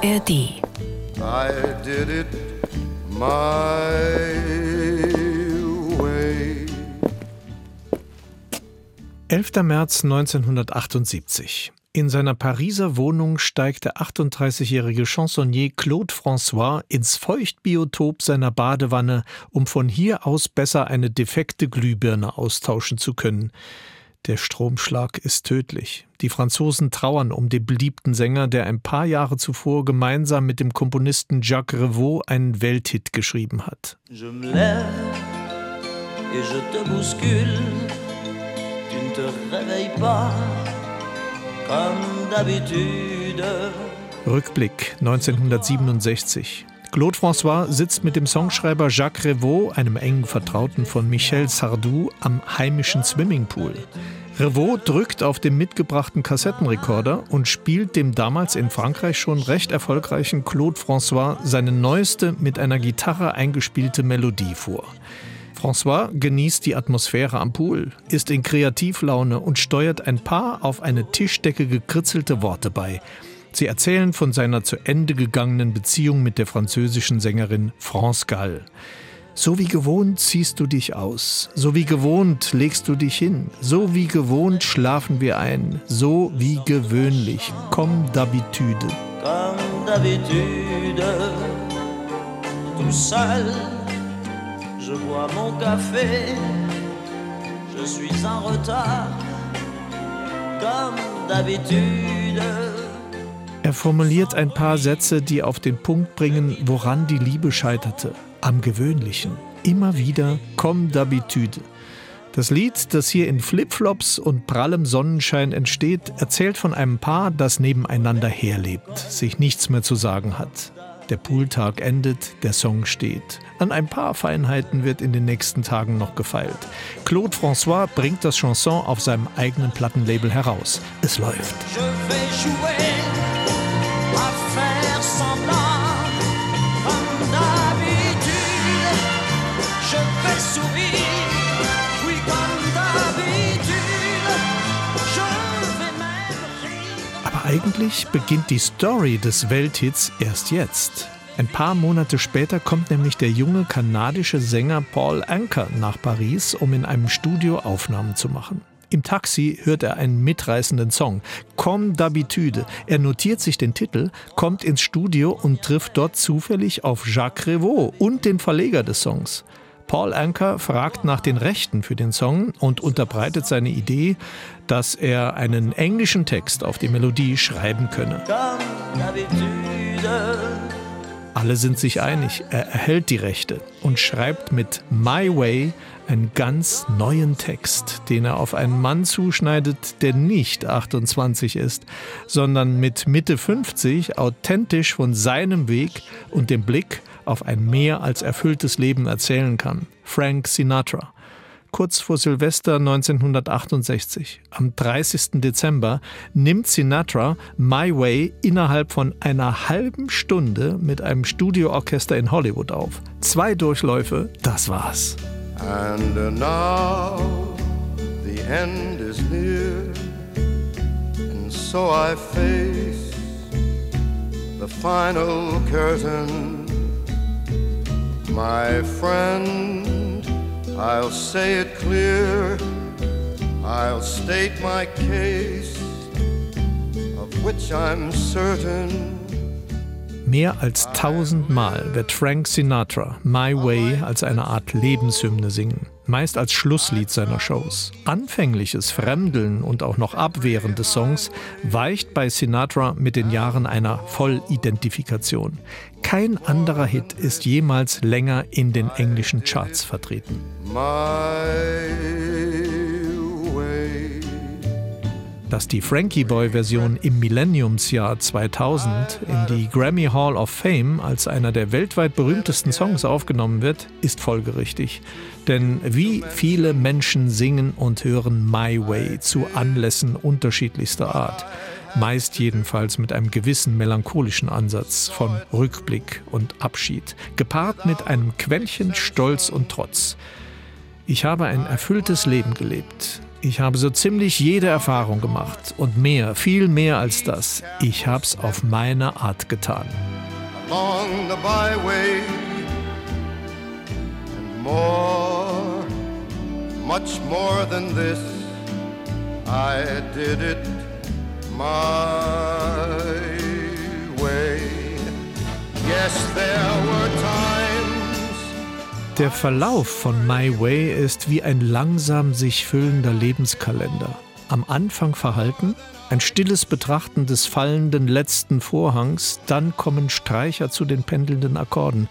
ARD. I did it my way. 11. März 1978. In seiner Pariser Wohnung steigt der 38-jährige Chansonnier Claude François ins Feuchtbiotop seiner Badewanne, um von hier aus besser eine defekte Glühbirne austauschen zu können. Der Stromschlag ist tödlich. Die Franzosen trauern um den beliebten Sänger, der ein paar Jahre zuvor gemeinsam mit dem Komponisten Jacques Revaux einen Welthit geschrieben hat. Je me lève et je te bouscule. Tu ne te réveilles pas comme d'habitude. Rückblick 1967. Claude François sitzt mit dem Songschreiber Jacques Revaux, einem engen Vertrauten von Michel Sardou, am heimischen Swimmingpool. Revaux drückt auf dem mitgebrachten Kassettenrekorder und spielt dem damals in Frankreich schon recht erfolgreichen Claude François seine neueste mit einer Gitarre eingespielte Melodie vor. François genießt die Atmosphäre am Pool, ist in Kreativlaune und steuert ein paar auf eine Tischdecke gekritzelte Worte bei. Sie erzählen von seiner zu Ende gegangenen Beziehung mit der französischen Sängerin France Gall. So wie gewohnt ziehst du dich aus, so wie gewohnt legst du dich hin, so wie gewohnt schlafen wir ein, so wie gewöhnlich, comme d'habitude. Comme d'habitude, tout seul, je bois mon café. Je suis en retard, comme d'habitude. Er formuliert ein paar Sätze, die auf den Punkt bringen, woran die Liebe scheiterte. Am Gewöhnlichen. Immer wieder comme d'habitude. Das Lied, das hier in Flipflops und prallem Sonnenschein entsteht, erzählt von einem Paar, das nebeneinander herlebt, sich nichts mehr zu sagen hat. Der Pooltag endet, der Song steht. An ein paar Feinheiten wird in den nächsten Tagen noch gefeilt. Claude François bringt das Chanson auf seinem eigenen Plattenlabel heraus. Es läuft. Eigentlich beginnt die Story des Welthits erst jetzt. Ein paar Monate später kommt nämlich der junge kanadische Sänger Paul Anker nach Paris, um in einem Studio Aufnahmen zu machen. Im Taxi hört er einen mitreißenden Song, Comme d'habitude. Er notiert sich den Titel, kommt ins Studio und trifft dort zufällig auf Jacques Revaux und den Verleger des Songs. Paul Anker fragt nach den Rechten für den Song und unterbreitet seine Idee, dass er einen englischen Text auf die Melodie schreiben könne. Alle sind sich einig, er erhält die Rechte und schreibt mit My Way einen ganz neuen Text, den er auf einen Mann zuschneidet, der nicht 28 ist, sondern mit Mitte 50 authentisch von seinem Weg und dem Blick auf ein mehr als erfülltes Leben erzählen kann. Frank Sinatra. Kurz vor Silvester 1968, am 30. Dezember, nimmt Sinatra My Way innerhalb von einer halben Stunde mit einem Studioorchester in Hollywood auf. Zwei Durchläufe, das war's. And uh, now the end is near, and so I face the final curtain. My friend, I'll say it clear, I'll state my case, of which I'm certain. Mehr als tausendmal wird Frank Sinatra My Way als eine Art Lebenshymne singen, meist als Schlusslied seiner Shows. Anfängliches Fremdeln und auch noch Abwehren des Songs weicht bei Sinatra mit den Jahren einer Vollidentifikation. Kein anderer Hit ist jemals länger in den englischen Charts vertreten. My Dass die Frankie Boy-Version im Millenniumsjahr 2000 in die Grammy Hall of Fame als einer der weltweit berühmtesten Songs aufgenommen wird, ist folgerichtig. Denn wie viele Menschen singen und hören My Way zu Anlässen unterschiedlichster Art. Meist jedenfalls mit einem gewissen melancholischen Ansatz von Rückblick und Abschied, gepaart mit einem Quäntchen Stolz und Trotz. Ich habe ein erfülltes Leben gelebt. Ich habe so ziemlich jede Erfahrung gemacht und mehr, viel mehr als das. Ich hab's auf meine Art getan. along the byway and more, much more than this. I did it my way. Yes, there were times. Der Verlauf von My Way ist wie ein langsam sich füllender Lebenskalender. Am Anfang verhalten, ein stilles Betrachten des fallenden letzten Vorhangs, dann kommen Streicher zu den pendelnden Akkorden.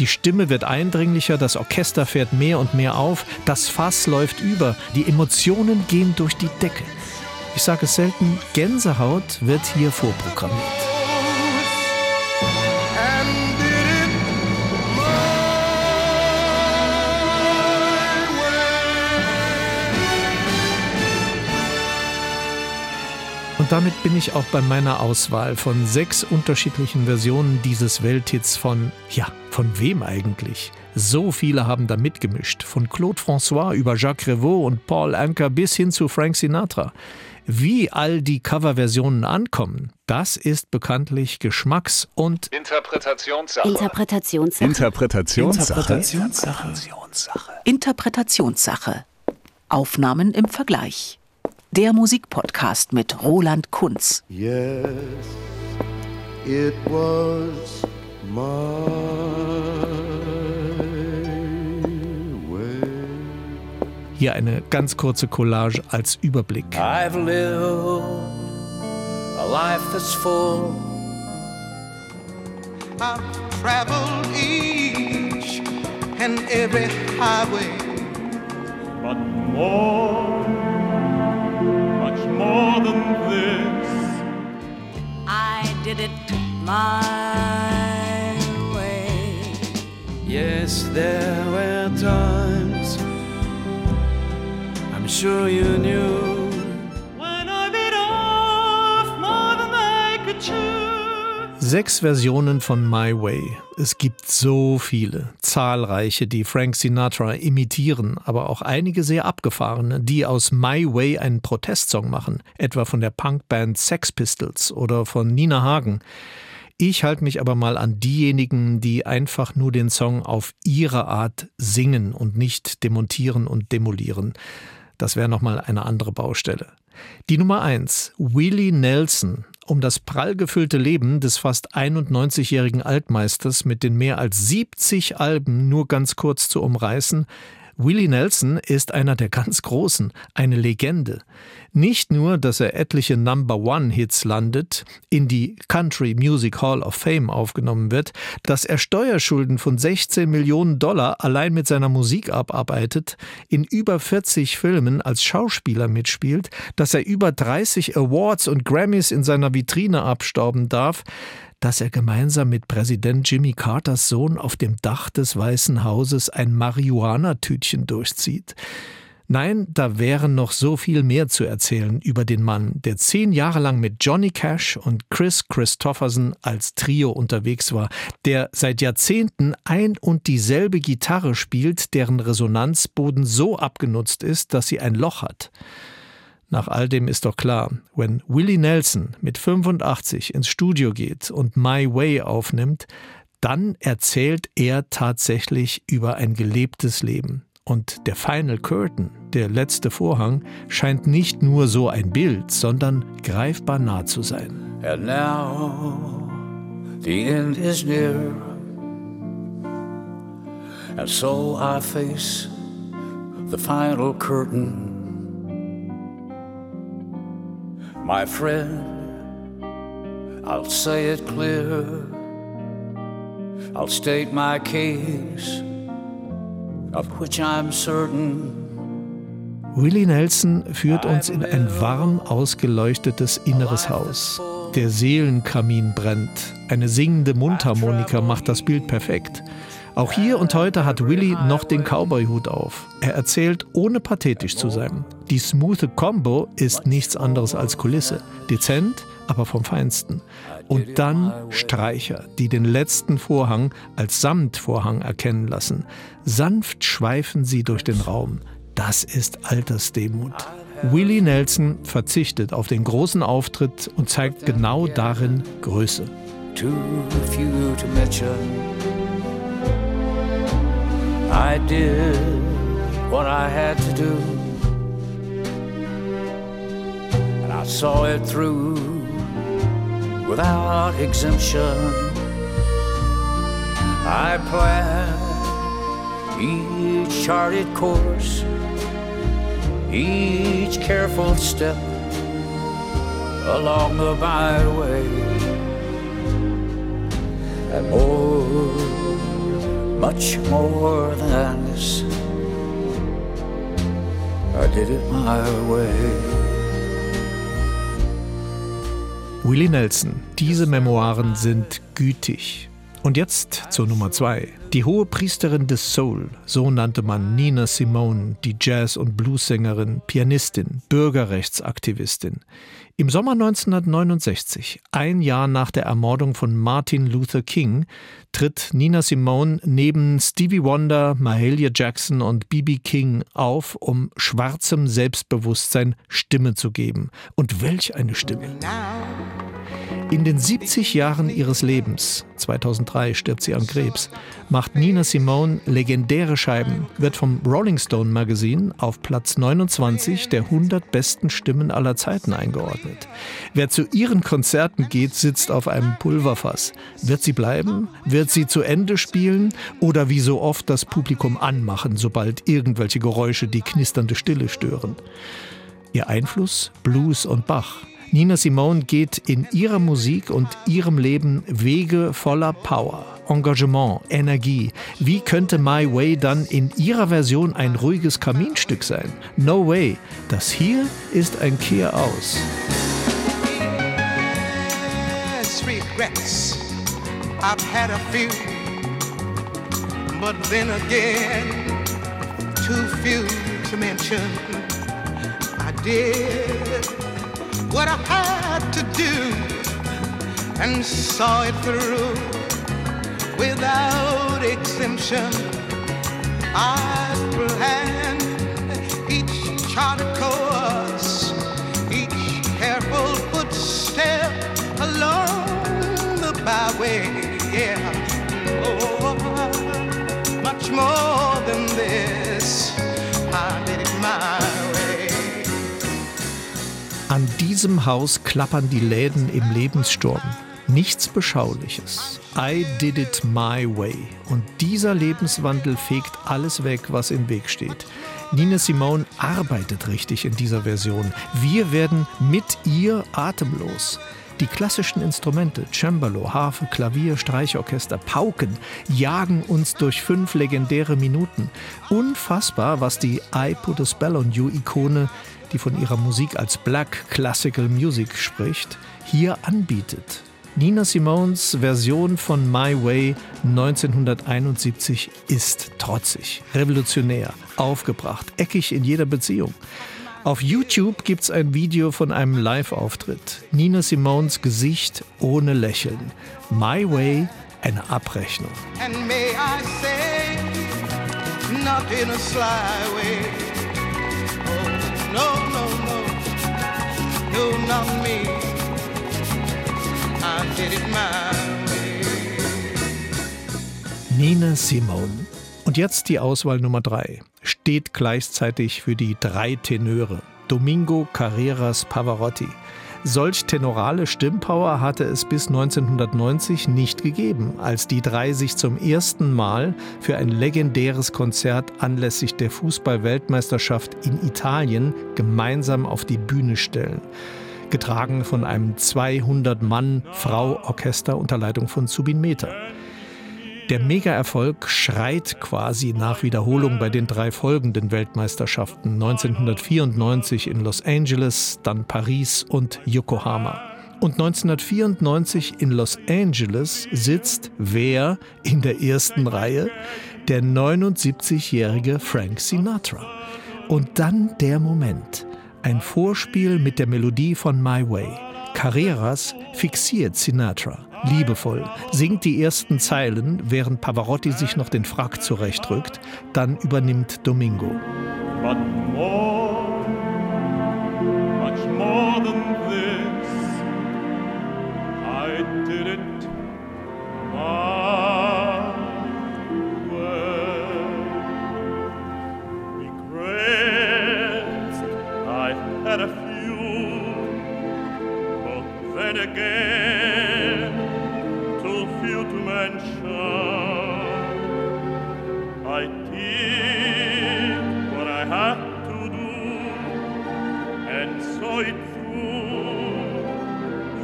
Die Stimme wird eindringlicher, das Orchester fährt mehr und mehr auf, das Fass läuft über, die Emotionen gehen durch die Decke. Ich sage es selten, Gänsehaut wird hier vorprogrammiert. Und damit bin ich auch bei meiner Auswahl von sechs unterschiedlichen Versionen dieses Welthits von, ja, von wem eigentlich? So viele haben da mitgemischt, von Claude François über Jacques Revaux und Paul Anker bis hin zu Frank Sinatra. Wie all die Coverversionen ankommen, das ist bekanntlich Geschmacks- und Interpretationssache. Interpretationssache. Interpretationssache. Interpretationssache. Aufnahmen im Vergleich. Der Musikpodcast mit Roland Kunz. Yes, it was my way. hier eine ganz kurze Collage als Überblick. I've lived a life that's full. I've traveled each and every highway. but more, more than this. I did it my way. Yes, there were times I'm sure you knew. Sechs Versionen von My Way. Es gibt so viele, zahlreiche, die Frank Sinatra imitieren, aber auch einige sehr abgefahrene, die aus My Way einen Protestsong machen, etwa von der Punkband Sex Pistols oder von Nina Hagen. Ich halte mich aber mal an diejenigen, die einfach nur den Song auf ihre Art singen und nicht demontieren und demolieren. Das wäre nochmal eine andere Baustelle. Die Nummer eins, Willie Nelson, um das prall gefüllte Leben des fast 91-jährigen Altmeisters mit den mehr als 70 Alben nur ganz kurz zu umreißen. Willie Nelson ist einer der ganz Großen, eine Legende. Nicht nur, dass er etliche Number-One-Hits landet, in die Country Music Hall of Fame aufgenommen wird, dass er Steuerschulden von 16 Millionen Dollar allein mit seiner Musik abarbeitet, in über 40 Filmen als Schauspieler mitspielt, dass er über 30 Awards und Grammys in seiner Vitrine abstauben darf, dass er gemeinsam mit Präsident Jimmy Carters Sohn auf dem Dach des Weißen Hauses ein Marihuana-Tütchen durchzieht. Nein, da wäre noch so viel mehr zu erzählen über den Mann, der zehn Jahre lang mit Johnny Cash und Chris Christopherson als Trio unterwegs war, der seit Jahrzehnten ein und dieselbe Gitarre spielt, deren Resonanzboden so abgenutzt ist, dass sie ein Loch hat. Nach all dem ist doch klar, wenn Willie Nelson mit 85 ins Studio geht und My Way aufnimmt, dann erzählt er tatsächlich über ein gelebtes Leben. Und der Final Curtain, der letzte Vorhang, scheint nicht nur so ein Bild, sondern greifbar nah zu sein. And now the end is near. And so I face the final curtain. My friend, I'll say it clear. I'll state my case, of which I'm certain. Willie Nelson führt uns in ein warm ausgeleuchtetes inneres Haus. Der Seelenkamin brennt. Eine singende Mundharmonika macht das Bild perfekt. Auch hier und heute hat Willie noch den Cowboy-Hut auf. Er erzählt, ohne pathetisch zu sein. Die smoothe Combo ist nichts anderes als Kulisse. Dezent, aber vom Feinsten. Und dann Streicher, die den letzten Vorhang als Samtvorhang erkennen lassen. Sanft schweifen sie durch den Raum. Das ist Altersdemut. Willie Nelson verzichtet auf den großen Auftritt und zeigt genau darin Größe. Too few to mention. I did what I had to do. And I saw it through without exemption. I planned each charted course, each careful step along the byway. And more, much more than this, I did it my way. Willie Nelson, diese Memoiren sind gütig. Und jetzt zur Nummer zwei. Die hohe Priesterin des Soul, so nannte man Nina Simone, die Jazz- und Bluessängerin, Pianistin, Bürgerrechtsaktivistin. Im Sommer 1969, ein Jahr nach der Ermordung von Martin Luther King, tritt Nina Simone neben Stevie Wonder, Mahalia Jackson und B.B. King auf, um schwarzem Selbstbewusstsein Stimme zu geben. Und welch eine Stimme! In den 70 Jahren ihres Lebens, 2003 stirbt sie an Krebs, macht Nina Simone legendäre Scheiben, wird vom Rolling Stone Magazine auf Platz 29 der 100 besten Stimmen aller Zeiten eingeordnet. Wer zu ihren Konzerten geht, sitzt auf einem Pulverfass. Wird sie bleiben? Wird sie zu Ende spielen? Oder wie so oft das Publikum anmachen, sobald irgendwelche Geräusche die knisternde Stille stören? Ihr Einfluss? Blues und Bach. Nina Simone geht in ihrer Musik und ihrem Leben Wege voller Power, Engagement, Energie. Wie könnte My Way dann in ihrer Version ein ruhiges Kaminstück sein? No way. Das hier ist ein Kehr aus. I've had a few, but then again, too few to mention. I did what I had to do and saw it through without exemption. I planned each charted course, each careful footstep along the byway. Yeah, oh, much more diesem Haus klappern die Läden im Lebenssturm. Nichts Beschauliches. I did it my way. Und dieser Lebenswandel fegt alles weg, was im Weg steht. Nina Simone arbeitet richtig in dieser Version. Wir werden mit ihr atemlos. Die klassischen Instrumente, Cembalo, Harfe, Klavier, Streichorchester, Pauken, jagen uns durch fünf legendäre Minuten. Unfassbar, was die I Put a Spell on You Ikone, die von ihrer Musik als Black Classical Music spricht, hier anbietet. Nina Simones Version von My Way 1971 ist trotzig, revolutionär, aufgebracht, eckig in jeder Beziehung. Auf YouTube gibt's ein Video von einem Live-Auftritt. Nina Simones Gesicht ohne Lächeln. My Way, eine Abrechnung. And may I say, not in a sly way. No, no, no, no, not me. I did it my way. Nina Simone. Und jetzt die Auswahl Nummer drei. Steht gleichzeitig für die drei Tenöre. Domingo Carreras Pavarotti. Solch tenorale Stimmpower hatte es bis 1990 nicht gegeben, als die drei sich zum ersten Mal für ein legendäres Konzert anlässlich der Fußball-Weltmeisterschaft in Italien gemeinsam auf die Bühne stellen. Getragen von einem 200-Mann-Frau-Orchester unter Leitung von Zubin Mehta. Der Mega-Erfolg schreit quasi nach Wiederholung bei den drei folgenden Weltmeisterschaften 1994 in Los Angeles, dann Paris und Yokohama. Und 1994 in Los Angeles sitzt wer in der ersten Reihe? Der 79-jährige Frank Sinatra. Und dann der Moment. Ein Vorspiel mit der Melodie von My Way. Carreras fixiert Sinatra, liebevoll, singt die ersten Zeilen, während Pavarotti sich noch den Frack zurechtrückt, dann übernimmt Domingo.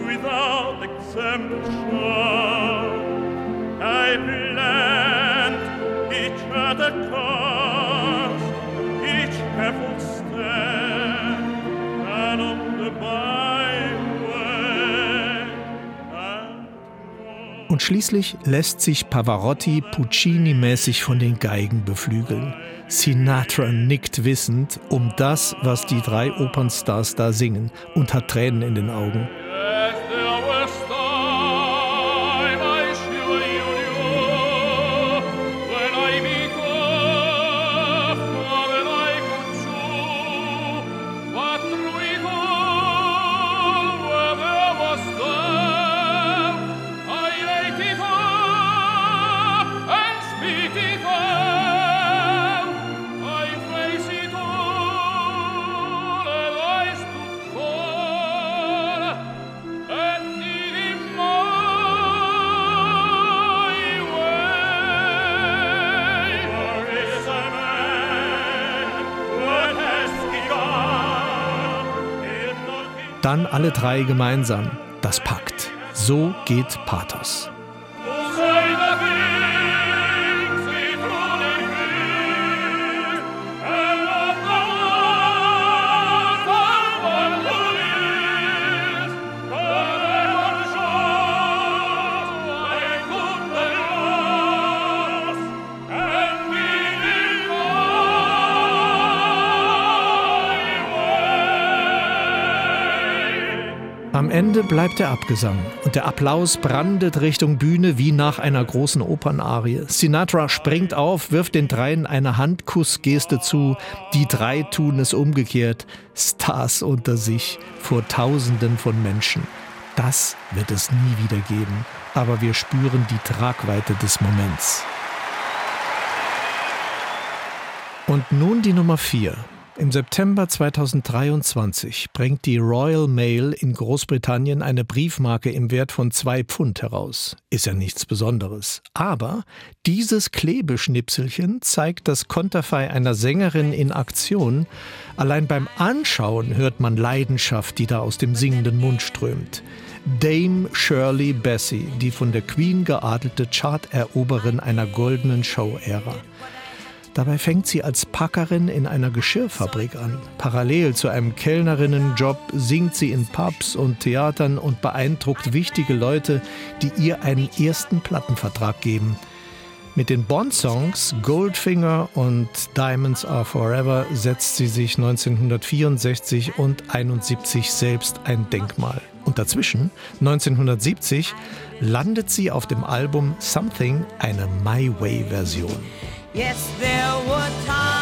Without exemption. Schließlich lässt sich Pavarotti Puccini-mäßig von den Geigen beflügeln. Sinatra nickt wissend um das, was die drei Opernstars da singen und hat Tränen in den Augen. Dann alle drei gemeinsam. Das packt. So geht Pathos. Ende bleibt der Abgesang und der Applaus brandet Richtung Bühne wie nach einer großen Opernarie. Sinatra springt auf, wirft den dreien eine Handkussgeste zu. Die drei tun es umgekehrt. Stars unter sich vor Tausenden von Menschen. Das wird es nie wieder geben. Aber wir spüren die Tragweite des Moments. Und nun die Nummer 4. Im September 2023 bringt die Royal Mail in Großbritannien eine Briefmarke im Wert von zwei Pfund heraus. Ist ja nichts Besonderes. Aber dieses Klebeschnipselchen zeigt das Konterfei einer Sängerin in Aktion. Allein beim Anschauen hört man Leidenschaft, die da aus dem singenden Mund strömt. Dame Shirley Bassey, die von der Queen geadelte Charteroberin einer goldenen Show-Ära. Dabei fängt sie als Packerin in einer Geschirrfabrik an. Parallel zu einem Kellnerinnenjob singt sie in Pubs und Theatern und beeindruckt wichtige Leute, die ihr einen ersten Plattenvertrag geben. Mit den Bond-Songs Goldfinger und Diamonds Are Forever setzt sie sich 1964 und 71 selbst ein Denkmal. Und dazwischen, 1970, landet sie auf dem Album Something, eine My Way-Version. Yes, there were times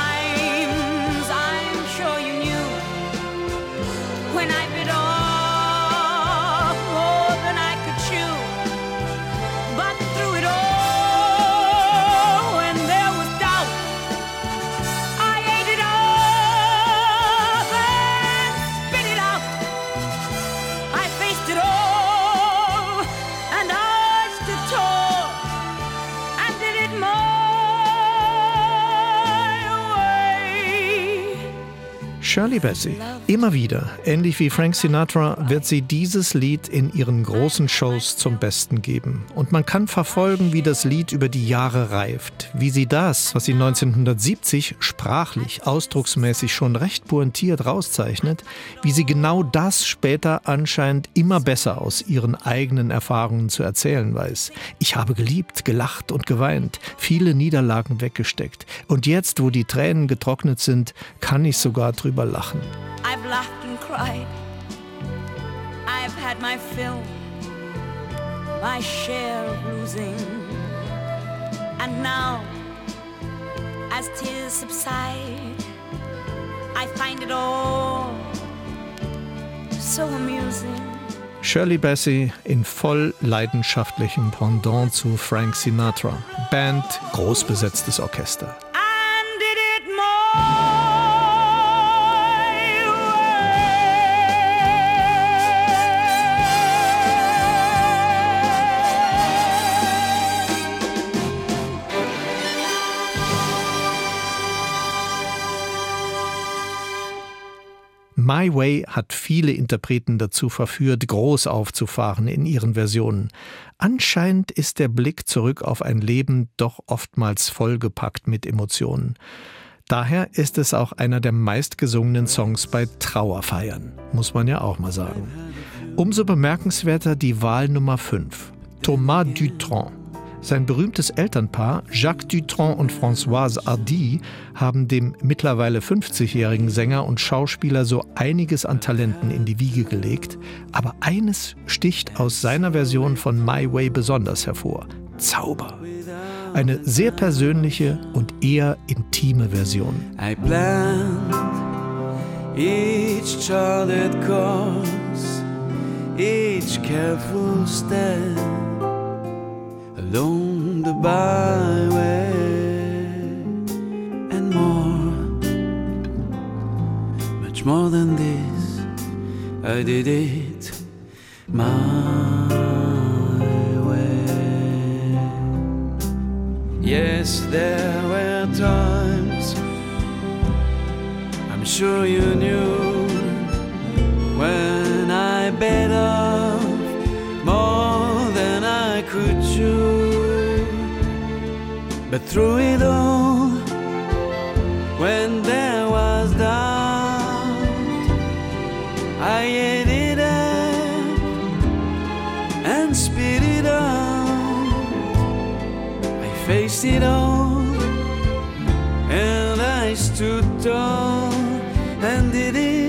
Shirley Bassey. Immer wieder, ähnlich wie Frank Sinatra, wird sie dieses Lied in ihren großen Shows zum Besten geben. Und man kann verfolgen, wie das Lied über die Jahre reift. Wie sie das, was sie 1970 sprachlich, ausdrucksmäßig schon recht pointiert rauszeichnet, wie sie genau das später anscheinend immer besser aus ihren eigenen Erfahrungen zu erzählen weiß. Ich habe geliebt, gelacht und geweint, viele Niederlagen weggesteckt. Und jetzt, wo die Tränen getrocknet sind, kann ich sogar drüber lachen. I've laughed and cried. I've had my fill, my share of losing. And now, as tears subside, I find it all so amusing. Shirley Bassey in voll leidenschaftlichem Pendant zu Frank Sinatra. Band, großbesetztes Orchester. And did it my My Way hat viele Interpreten dazu verführt, groß aufzufahren in ihren Versionen. Anscheinend ist der Blick zurück auf ein Leben doch oftmals vollgepackt mit Emotionen. Daher ist es auch einer der meistgesungenen Songs bei Trauerfeiern, muss man ja auch mal sagen. Umso bemerkenswerter die Wahl Nummer 5, Thomas Dutronc. Sein berühmtes Elternpaar Jacques Dutronc und Françoise Hardy haben dem mittlerweile 50-jährigen Sänger und Schauspieler so einiges an Talenten in die Wiege gelegt, aber eines sticht aus seiner Version von My Way besonders hervor: Zauber. Eine sehr persönliche und eher intime Version. I planned each charted course, each careful step along the byway and more, much more than this. I did it my way. Yes, there were times I'm sure you knew through it all, when there was doubt, I ate it up and spit it out. I faced it all and I stood tall and did it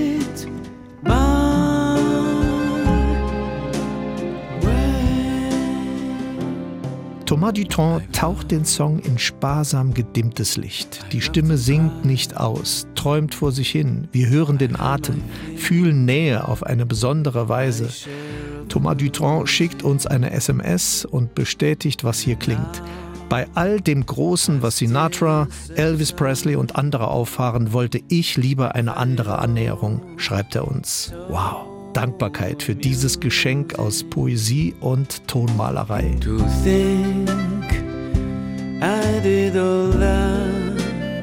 Thomas Dutronc taucht den Song in sparsam gedimmtes Licht. Die Stimme singt nicht aus, träumt vor sich hin. Wir hören den Atem, fühlen Nähe auf eine besondere Weise. Thomas Dutronc schickt uns eine SMS und bestätigt, was hier klingt. Bei all dem Großen, was Sinatra, Elvis Presley und andere auffahren, wollte ich lieber eine andere Annäherung, schreibt er uns. Wow. Dankbarkeit für dieses Geschenk aus Poesie und Tonmalerei. To think I did all that,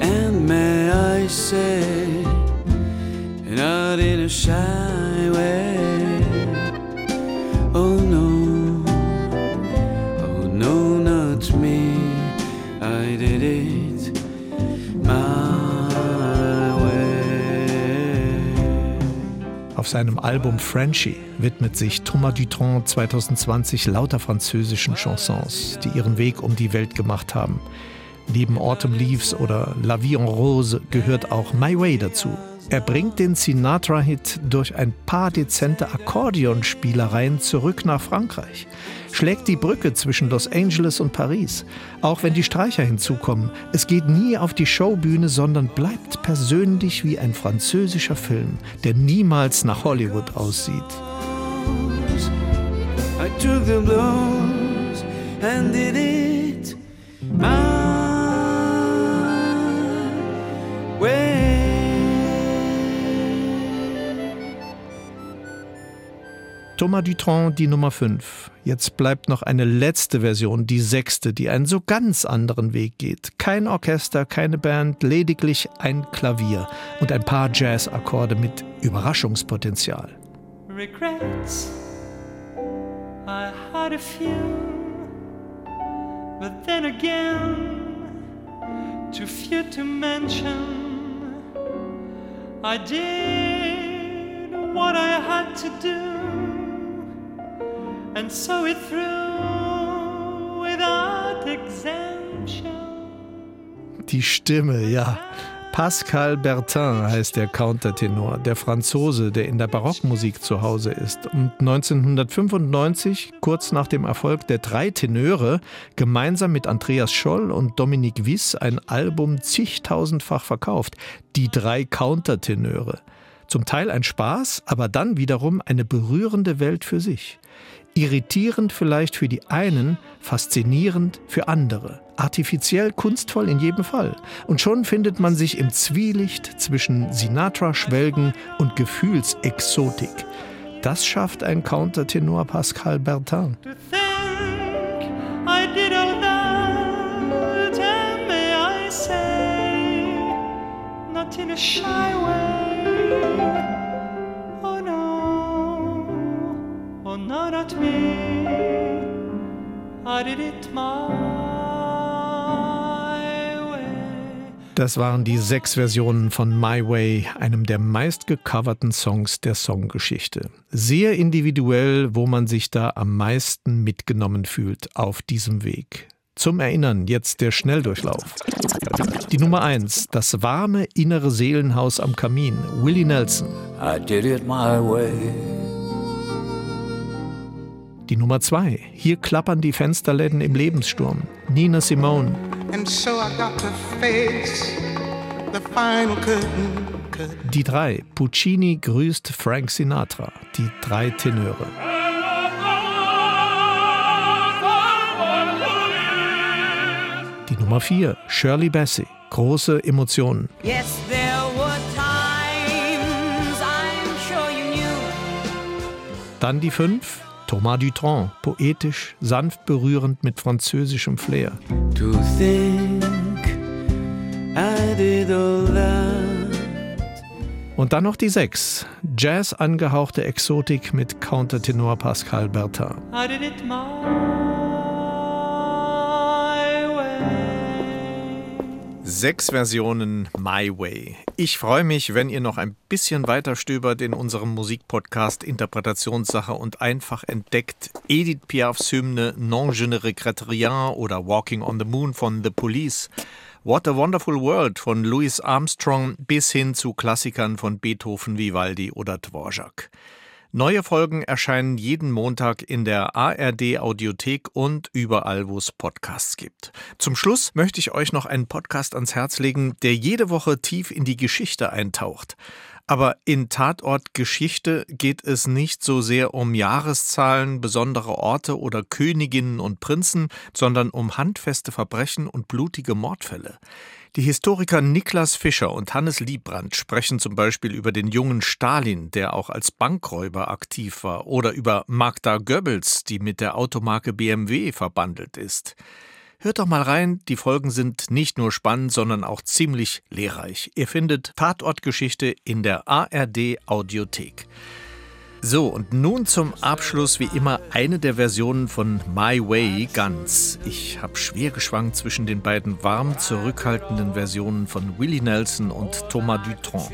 and may I say, not in a shy Auf seinem Album Frenchy widmet sich Thomas Dutronc 2020 lauter französischen Chansons, die ihren Weg um die Welt gemacht haben. Neben Autumn Leaves oder La Vie en Rose gehört auch My Way dazu. Er bringt den Sinatra-Hit durch ein paar dezente Akkordeonspielereien zurück nach Frankreich, schlägt die Brücke zwischen Los Angeles und Paris, auch wenn die Streicher hinzukommen. Es geht nie auf die Showbühne, sondern bleibt persönlich wie ein französischer Film, der niemals nach Hollywood aussieht. I took the blows and did it my Thomas Dutronc, die Nummer 5. Jetzt bleibt noch eine letzte Version, die sechste, die einen so ganz anderen Weg geht. Kein Orchester, keine Band, lediglich ein Klavier und ein paar Jazzakkorde mit Überraschungspotenzial. regrets. I had a few, but then again, too few to mention. I did what I had to do and saw it through without exemption. Die Stimme, ja. Pascal Bertin heißt der Countertenor, der Franzose, der in der Barockmusik zu Hause ist und 1995, kurz nach dem Erfolg der drei Tenöre, gemeinsam mit Andreas Scholl und Dominique Wiss ein Album zigtausendfach verkauft, die drei Countertenöre. Zum Teil ein Spaß, aber dann wiederum eine berührende Welt für sich. Irritierend vielleicht für die einen, faszinierend für andere. Artifiziell kunstvoll in jedem Fall. Und schon findet man sich im Zwielicht zwischen Sinatra-Schwelgen und Gefühlsexotik. Das schafft ein Countertenor Pascal Bertin. In a shy way. Oh not at me. I did it my way. Das waren die sechs Versionen von My Way, einem der meistgecoverten Songs der Songgeschichte. Sehr individuell, wo man sich da am meisten mitgenommen fühlt auf diesem Weg. Zum Erinnern jetzt der Schnelldurchlauf. Die Nummer eins, das warme innere Seelenhaus am Kamin, Willie Nelson. I did it my way. Die Nummer zwei, hier klappern die Fensterläden im Lebenssturm, Nina Simone. And so I got to face the final curtain. curtain. Die drei, Puccini grüßt Frank Sinatra, die drei Tenöre. Die Nummer vier, Shirley Bassey, große Emotionen. Yes, there were times I'm sure you knew. Dann die fünf, Thomas Dutronc, poetisch, sanft berührend mit französischem Flair. To think I did all that. Und dann noch die sechs, Jazz angehauchte Exotik mit Countertenor Pascal Bertin. I did it my Sechs Versionen My Way. Ich freue mich, wenn ihr noch ein bisschen weiter stöbert in unserem Musikpodcast Interpretationssache und einfach entdeckt Edith Piafs Hymne Non je ne regrette rien oder Walking on the Moon von The Police. What a Wonderful World von Louis Armstrong bis hin zu Klassikern von Beethoven, Vivaldi oder Dvorak. Neue Folgen erscheinen jeden Montag in der ARD Audiothek und überall, wo es Podcasts gibt. Zum Schluss möchte ich euch noch einen Podcast ans Herz legen, der jede Woche tief in die Geschichte eintaucht. Aber in Tatort Geschichte geht es nicht so sehr um Jahreszahlen, besondere Orte oder Königinnen und Prinzen, sondern um handfeste Verbrechen und blutige Mordfälle. Die Historiker Niklas Fischer und Hannes Liebrandt sprechen zum Beispiel über den jungen Stalin, der auch als Bankräuber aktiv war, oder über Magda Goebbels, die mit der Automarke BMW verbandelt ist. Hört doch mal rein, die Folgen sind nicht nur spannend, sondern auch ziemlich lehrreich. Ihr findet Tatortgeschichte in der ARD Audiothek. So, und nun zum Abschluss wie immer eine der Versionen von My Way ganz. Ich habe schwer geschwankt zwischen den beiden warm zurückhaltenden Versionen von Willie Nelson und Thomas Dutronc.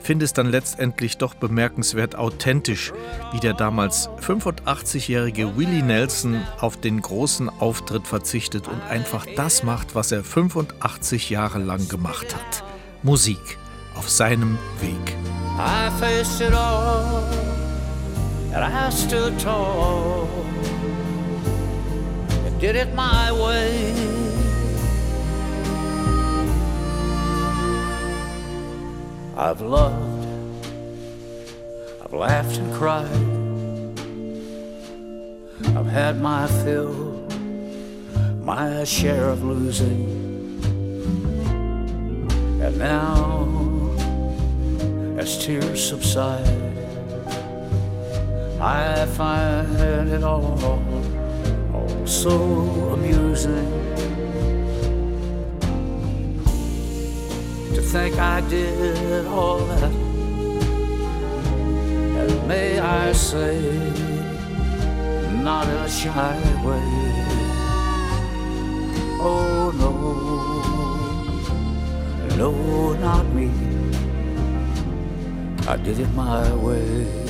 Finde es dann letztendlich doch bemerkenswert authentisch, wie der damals 85-jährige Willie Nelson auf den großen Auftritt verzichtet und einfach das macht, was er 85 Jahre lang gemacht hat. Musik auf seinem Weg. I faced it all, and I stood tall. And did it my way. I've loved, I've laughed and cried. I've had my fill, my share of losing. And now as tears subside. I find it all, all so amusing to think I did all that. And may I say, not in a shy way. Oh no, no, not me. I did it my way.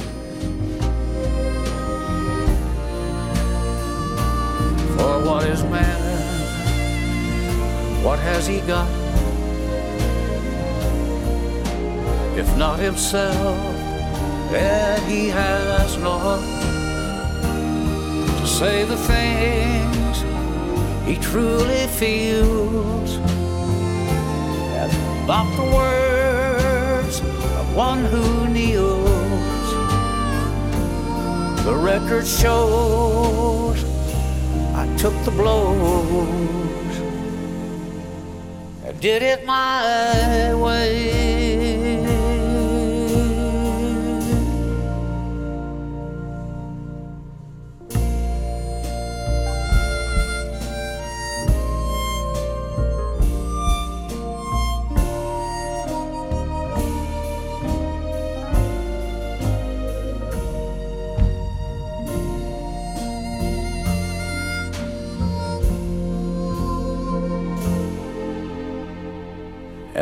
For what is man? What has he got? if not himself, and he has not to say the things he truly feels, and not the words of one who kneels. The record shows took the blows and did it my way.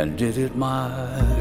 And did it my.